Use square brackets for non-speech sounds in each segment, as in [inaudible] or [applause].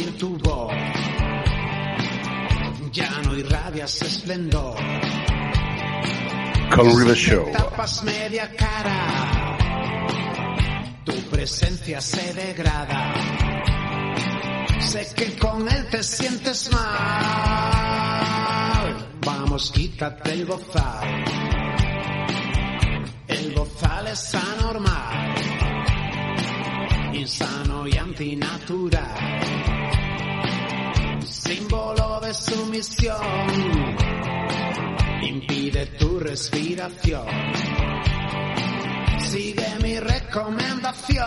Oír tu voz. Ya no irradias esplendor. Color River Show. Tapas media cara. Tu presencia se degrada. Sé que con él te sientes mal. Vamos, quítate el bozal. El bozal es anormal. Insano y antinatural. De sumisión impide tu respiración. Sigue mi recomendación.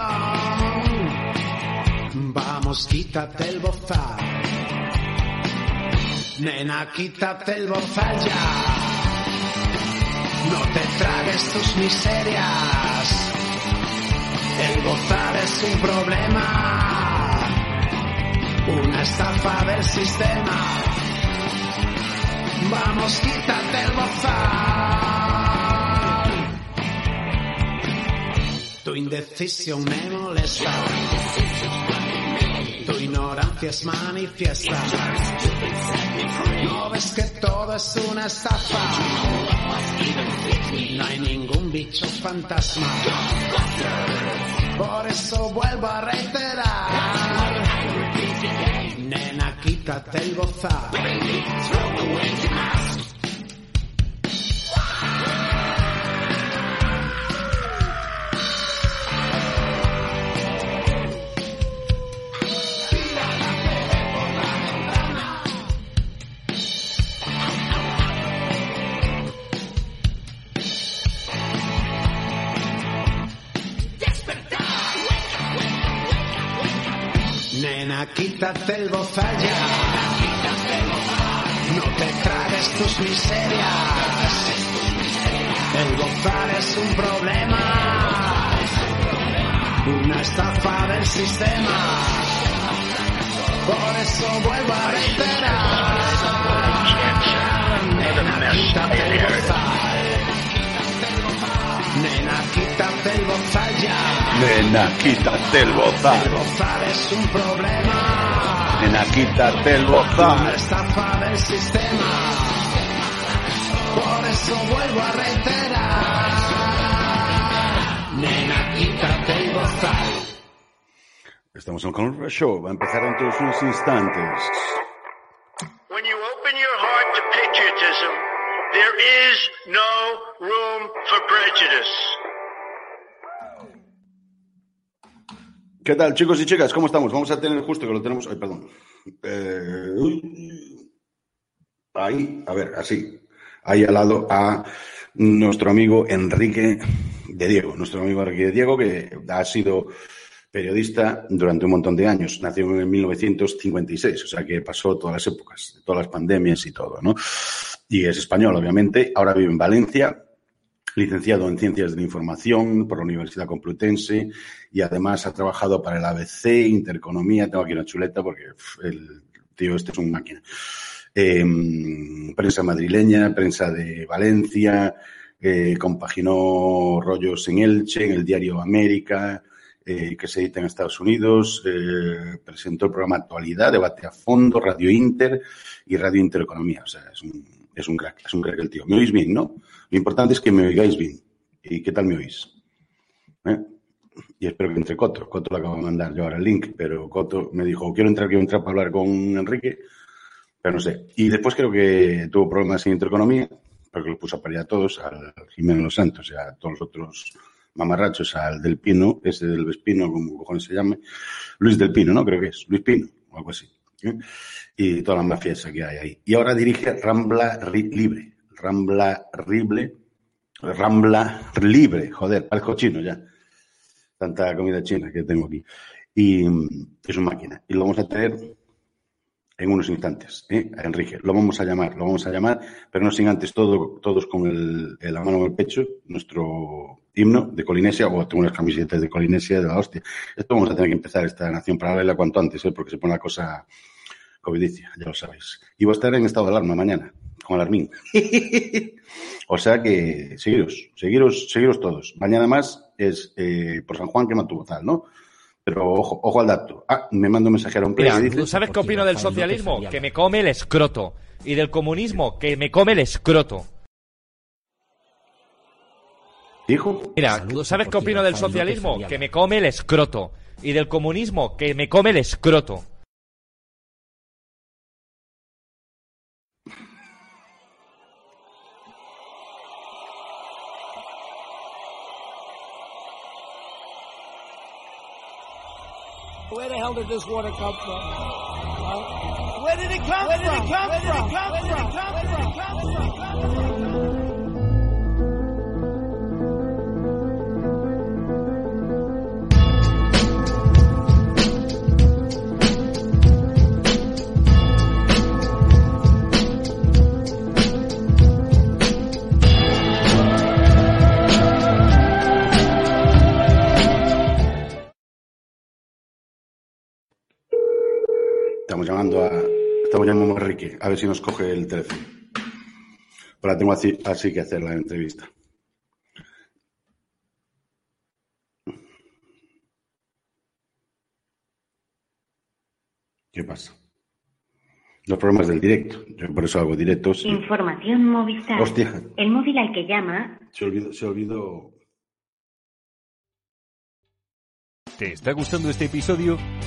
Vamos, quítate el bozal. Nena, quítate el bozal ya. No te tragues tus miserias. El bozal es un problema. Una estafa del sistema. Vamos, quítate el bozal. Tu indecisión me molesta. Tu ignorancia es manifiesta. No ves que todo es una estafa. No hay ningún bicho fantasma. Por eso vuelvo a reiterar. Nena, quítate el bozal. Quítate el bozal ya. No te tragues tus miserias. El bozal es un problema. Una estafa del sistema. Por eso vuelvo a reiterar. Nena, quítate el bozal. Nena, quítate el bozal ya. Nena, quítate el El bozal. bozal es un problema. Nena, quítate el Una bozal. estafa del sistema. Por eso vuelvo a reiterar. Nena, quítate el bozal. Estamos en Color River Show. Va a empezar dentro de unos instantes. When you open your heart to patriotism, there is no room for prejudice. ¿Qué tal, chicos y chicas? ¿Cómo estamos? Vamos a tener justo que lo tenemos. Ay, perdón. Eh, ahí, a ver, así. Ahí al lado a nuestro amigo Enrique de Diego. Nuestro amigo Enrique de Diego, que ha sido periodista durante un montón de años. Nació en 1956, o sea que pasó todas las épocas, todas las pandemias y todo, ¿no? Y es español, obviamente. Ahora vive en Valencia, licenciado en Ciencias de la Información por la Universidad Complutense y además ha trabajado para el ABC, Intereconomía, tengo aquí una chuleta porque el tío este es un máquina. Eh, prensa madrileña, prensa de Valencia, compaginó rollos en Elche, en el diario América, eh, que se edita en Estados Unidos, eh, presentó el programa Actualidad, Debate a Fondo, Radio Inter y Radio Intereconomía. O sea, es un, es un crack, es un crack el tío. ¿Me oís bien, no? Lo importante es que me oigáis bien. ¿Y qué tal me oís? ¿Eh? Y espero que entre Coto. Coto le acabo de mandar yo ahora el link, pero Coto me dijo, quiero entrar, quiero entrar para hablar con Enrique, pero no sé. Y después creo que tuvo problemas en Intereconomía, porque lo puso a parir a todos, al Jimeno Los Santos y a todos los otros mamarrachos, al Del Pino, ese del Vespino, como cojones se llame, Luis Del Pino, ¿no? Creo que es, Luis Pino, o algo así. [laughs] y todas las mafias que hay ahí. Y ahora dirige Rambla Libre. Rambla Libre. Rambla Libre. Joder, parezco chino ya. Tanta comida china que tengo aquí. Y es una máquina. Y lo vamos a tener en unos instantes, ¿eh? Enrique. Lo vamos a llamar, lo vamos a llamar, pero no sin antes todo, todos con el, la mano en el pecho, nuestro himno de Colinesia, o tengo unas camisetas de Colinesia de la hostia. Esto vamos a tener que empezar esta nación paralela cuanto antes, ¿eh? porque se pone la cosa covidicia, ya lo sabéis. Y voy a estar en estado de alarma mañana, con alarmín. [laughs] o sea que seguiros, seguiros, seguiros todos. Mañana más es eh, por San Juan que mantuvo tal, ¿no? Pero ojo, ojo al dato. Ah, me manda un mensajero un Mira, ¿tú sabes qué opino del socialismo? Que me come el escroto. Y del comunismo, que me come el escroto. ¿Dijo? Mira, ¿sabes qué opino del socialismo? Que me come el escroto. Y del comunismo, que me come el escroto. Where the hell did this water come from? Where did it come Where did it come from? Did it come from? Where did it come from? Where did it come from? Estamos llamando a. Estamos llamando a Enrique, a ver si nos coge el teléfono. Ahora tengo así, así que hacer la entrevista. ¿Qué pasa? Los problemas del directo. Yo por eso hago directos. Información Movistar. Hostia. El móvil al que llama. Se olvidó, se olvidó ¿Te está gustando este episodio?